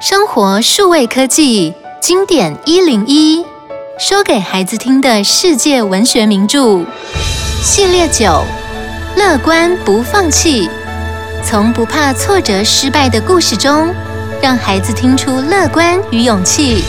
生活数位科技经典一零一说给孩子听的世界文学名著。系列九乐观不放弃。从不怕挫折失败的故事中让孩子听出乐观与勇气。